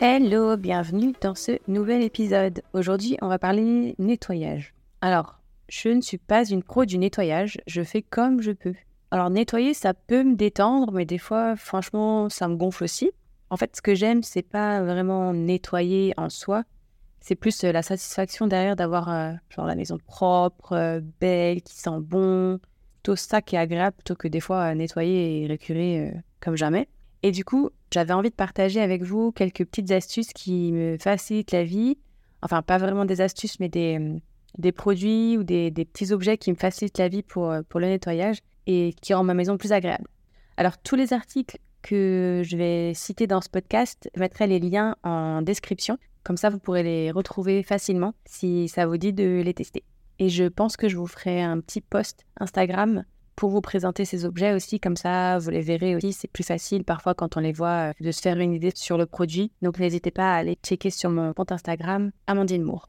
Hello, bienvenue dans ce nouvel épisode. Aujourd'hui, on va parler nettoyage. Alors, je ne suis pas une pro du nettoyage, je fais comme je peux. Alors, nettoyer, ça peut me détendre, mais des fois, franchement, ça me gonfle aussi. En fait, ce que j'aime, c'est pas vraiment nettoyer en soi, c'est plus euh, la satisfaction derrière d'avoir euh, la maison propre, euh, belle, qui sent bon, tout ça qui est agréable plutôt que des fois nettoyer et récurer comme jamais. Et du coup, j'avais envie de partager avec vous quelques petites astuces qui me facilitent la vie. Enfin, pas vraiment des astuces, mais des, des produits ou des, des, petits objets qui me facilitent la vie pour, pour le nettoyage et qui rendent ma maison plus agréable. Alors, tous les articles que je vais citer dans ce podcast, je mettrai les liens en description. Comme ça, vous pourrez les retrouver facilement si ça vous dit de les tester. Et je pense que je vous ferai un petit post Instagram pour vous présenter ces objets aussi. Comme ça, vous les verrez aussi. C'est plus facile parfois quand on les voit euh, de se faire une idée sur le produit. Donc n'hésitez pas à aller checker sur mon compte Instagram, Amandine Moore.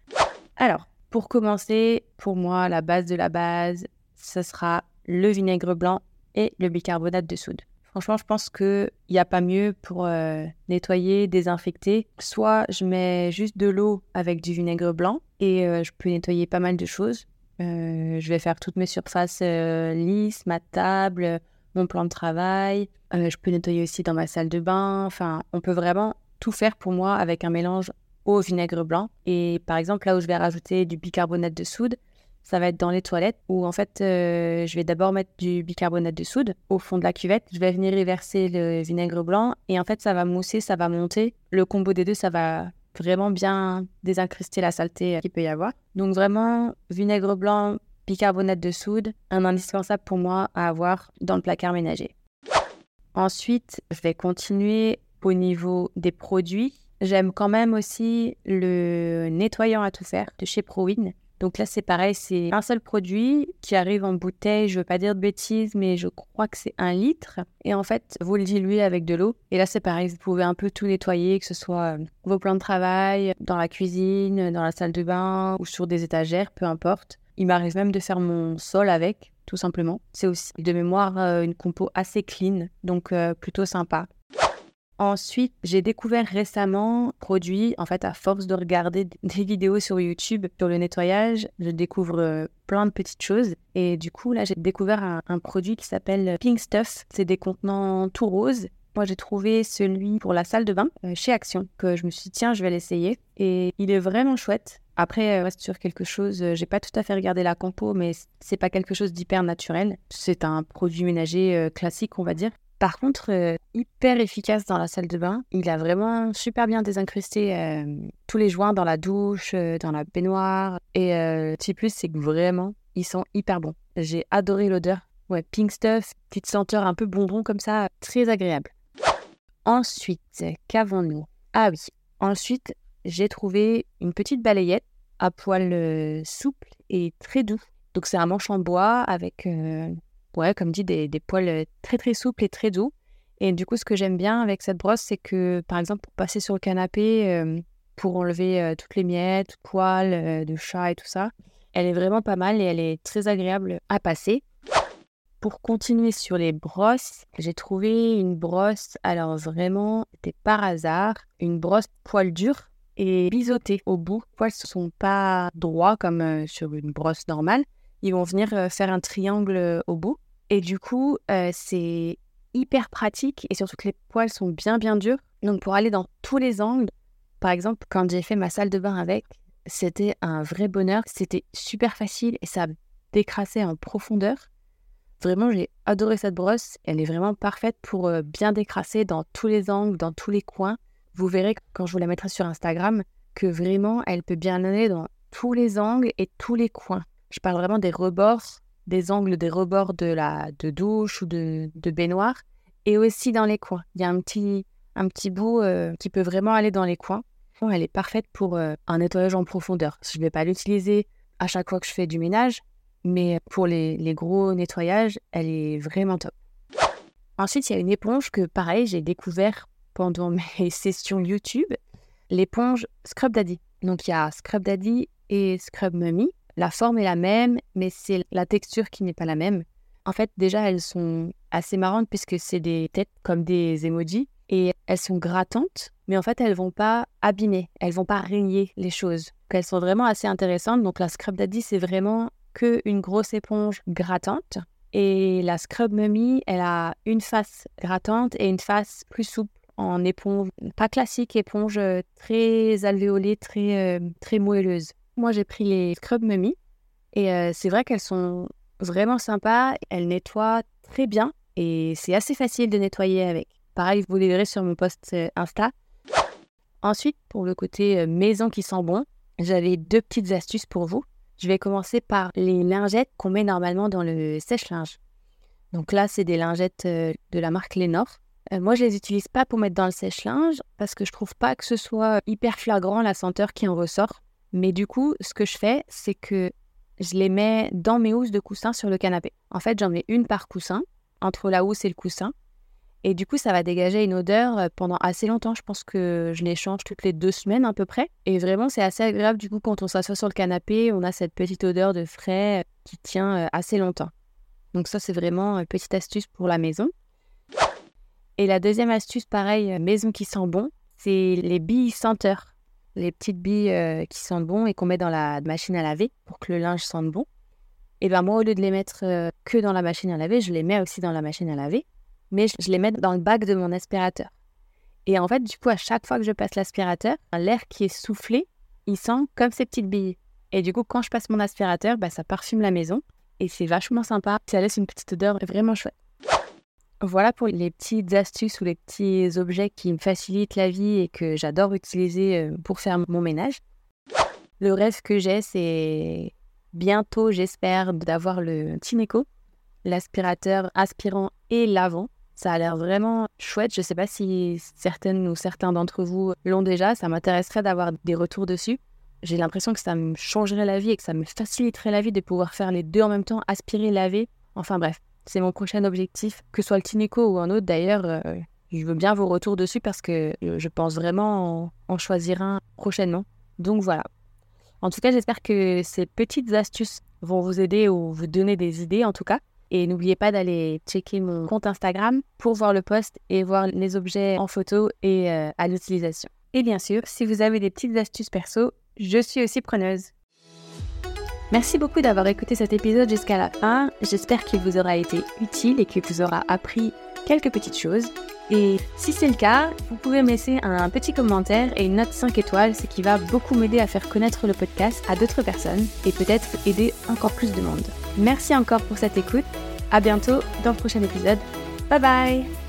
Alors, pour commencer, pour moi, la base de la base, ce sera le vinaigre blanc et le bicarbonate de soude. Franchement, je pense qu'il n'y a pas mieux pour euh, nettoyer, désinfecter. Soit je mets juste de l'eau avec du vinaigre blanc et euh, je peux nettoyer pas mal de choses. Euh, je vais faire toutes mes surfaces lisses, ma table, mon plan de travail. je peux nettoyer aussi dans ma salle de bain. Enfin, on peut vraiment tout faire pour moi avec un mélange au vinaigre blanc. Et par exemple, là où je vais rajouter du bicarbonate de soude, ça va être dans les toilettes où en fait euh, je vais d'abord mettre du bicarbonate de soude au fond de la cuvette. Je vais venir y verser le vinaigre blanc et en fait ça va mousser, ça va monter. Le combo des deux, ça va vraiment bien désincruster la saleté qu'il peut y avoir. Donc vraiment vinaigre blanc, bicarbonate de soude, un indispensable pour moi à avoir dans le placard ménager. Ensuite, je vais continuer au niveau des produits. J'aime quand même aussi le nettoyant à tout faire de chez ProWin. Donc là, c'est pareil, c'est un seul produit qui arrive en bouteille. Je veux pas dire de bêtises, mais je crois que c'est un litre. Et en fait, vous le diluez avec de l'eau. Et là, c'est pareil, vous pouvez un peu tout nettoyer, que ce soit euh, vos plans de travail, dans la cuisine, dans la salle de bain ou sur des étagères, peu importe. Il m'arrive même de faire mon sol avec, tout simplement. C'est aussi de mémoire euh, une compo assez clean, donc euh, plutôt sympa. Ensuite, j'ai découvert récemment produit, en fait, à force de regarder des vidéos sur YouTube sur le nettoyage, je découvre euh, plein de petites choses. Et du coup, là, j'ai découvert un, produit qui s'appelle Pink Stuff. C'est des contenants tout roses. Moi, j'ai trouvé celui pour la salle de bain euh, chez Action, que je me suis dit, tiens, je vais l'essayer. Et il est vraiment chouette. Après, reste sur quelque chose, euh, j'ai pas tout à fait regardé la compo, mais c'est pas quelque chose d'hyper naturel. C'est un produit ménager classique, on va dire. Par contre, euh, hyper efficace dans la salle de bain. Il a vraiment super bien désincrusté euh, tous les joints dans la douche, euh, dans la baignoire. Et petit plus, c'est que vraiment, ils sont hyper bons. J'ai adoré l'odeur. Ouais, pink stuff, petite senteur un peu bonbon comme ça, très agréable. Ensuite, qu'avons-nous? Ah oui, ensuite, j'ai trouvé une petite balayette à poil souple et très doux. Donc c'est un manche en bois avec ouais, comme dit, des, poils très très souples et très doux. Et du coup, ce que j'aime bien avec cette brosse, c'est que, par exemple, pour passer sur le canapé, pour enlever toutes les miettes, poils de chat et tout ça, elle est vraiment pas mal et elle est très agréable à passer. Pour continuer sur les brosses, j'ai trouvé une brosse, alors vraiment, c'était par hasard, une brosse poil dur et biseautée au bout. Les poils ne sont pas droits comme sur une brosse normale. Ils vont venir faire un triangle au bout. Et du coup, c'est hyper pratique et surtout que les poils sont bien bien durs. Donc pour aller dans tous les angles, par exemple, quand j'ai fait ma salle de bain avec, c'était un vrai bonheur. C'était super facile et ça décrassait en profondeur. Vraiment, j'ai adoré cette brosse. Elle est vraiment parfaite pour bien décrasser dans tous les angles, dans tous les coins. Vous verrez quand je vous la mettrai sur Instagram que vraiment, elle peut bien aller dans tous les angles et tous les coins. Je parle vraiment des rebords, des angles des rebords de la de douche ou de, de baignoire et aussi dans les coins. Il y a un petit, un petit bout euh, qui peut vraiment aller dans les coins. elle est parfaite pour euh, un nettoyage en profondeur. Je ne vais pas l'utiliser à chaque fois que je fais du ménage, mais pour les, les gros nettoyages, elle est vraiment top. Ensuite, il y a une éponge que, pareil, j'ai découvert pendant mes sessions YouTube, l'éponge Scrub Daddy. Donc, il y a Scrub Daddy et Scrub Mummy. La forme est la même, mais c'est la texture qui n'est pas la même. En fait, déjà, elles sont assez marrantes puisque c'est des têtes comme des emojis et elles sont grattantes, mais en fait, elles vont pas abîmer, elles vont pas rayer les choses. Donc, elles sont vraiment assez intéressantes. Donc, la Scrub Daddy, c'est vraiment que une grosse éponge grattante. Et la Scrub Mummy, elle a une face grattante et une face plus souple en éponge, pas classique, éponge euh, très alvéolée, très, euh, très moelleuse. Moi, j'ai pris les Scrub Mummy et euh, c'est vrai qu'elles sont vraiment sympas. Elles nettoient très bien et c'est assez facile de nettoyer avec. Pareil, vous les verrez sur mon post Insta. Ensuite, pour le côté maison qui sent bon, j'avais deux petites astuces pour vous. Je vais commencer par les lingettes qu'on met normalement dans le sèche-linge. Donc là, c'est des lingettes euh, de la marque. Euh, moi, je les utilise pas pour mettre dans le sèche-linge parce que je trouve pas que ce soit hyper flagrant la senteur qui en ressort. Mais du coup, ce que je fais, c'est que je les mets dans mes housses de coussin sur le canapé. En fait, j'en mets une par coussin, entre la housse et le coussin. Et du coup, ça va dégager une odeur euh, pendant assez longtemps. Je pense que je les change toutes les deux semaines à peu près. Et vraiment, c'est assez agréable. Du coup, quand on s'assoit sur le canapé, on a cette petite odeur de frais euh, qui tient euh, assez longtemps. Donc ça, c'est vraiment une petite astuce pour la maison. Et la deuxième astuce, pareil, maison qui sent bon, c'est les billes senteurs. Les petites billes qui sentent bon et qu'on met dans la machine à laver pour que le linge sente bon. Et bien moi, au lieu de les mettre que dans la machine à laver, je les mets aussi dans la machine à laver mais je les mets dans le bac de mon aspirateur. Et en fait, du coup, à chaque fois que je passe l'aspirateur, l'air qui est soufflé, il sent comme ces petites billes. Et du coup, quand je passe mon aspirateur, bah, ça parfume la maison. Et c'est vachement sympa. Ça laisse une petite odeur vraiment chouette. Voilà pour les petites astuces ou les petits objets qui me facilitent la vie et que j'adore utiliser euh, pour faire mon ménage. Le rêve que j'ai, c'est bientôt, j'espère, d'avoir le Tineco, l'aspirateur aspirant et lavant. Ça a l'air vraiment chouette. Je ne sais pas si certaines ou certains d'entre vous l'ont déjà. Ça m'intéresserait d'avoir des retours dessus. J'ai l'impression que ça me changerait la vie et que ça me faciliterait la vie de pouvoir faire les deux en même temps, aspirer, laver. Enfin bref, c'est mon prochain objectif. Que ce soit le Tineco ou un autre d'ailleurs, euh, je veux bien vos retours dessus parce que je pense vraiment en choisir un prochainement. Donc voilà. En tout cas, j'espère que ces petites astuces vont vous aider ou vous donner des idées en tout cas. Et n'oubliez pas d'aller checker mon compte Instagram pour voir le post et voir les objets en photo et euh, à l'utilisation. Et bien sûr, si vous avez des petites astuces perso, je suis aussi preneuse. Merci beaucoup d'avoir écouté cet épisode jusqu'à la fin. J'espère qu'il vous aura été utile et qu'il vous aura appris quelques petites choses. Et si c'est le cas, vous pouvez me laisser un petit commentaire et une note 5 étoiles, ce qui va beaucoup m'aider à faire connaître le podcast à d'autres personnes et peut-être aider encore plus de monde. Merci encore pour cette écoute. À bientôt dans le prochain épisode. Bye bye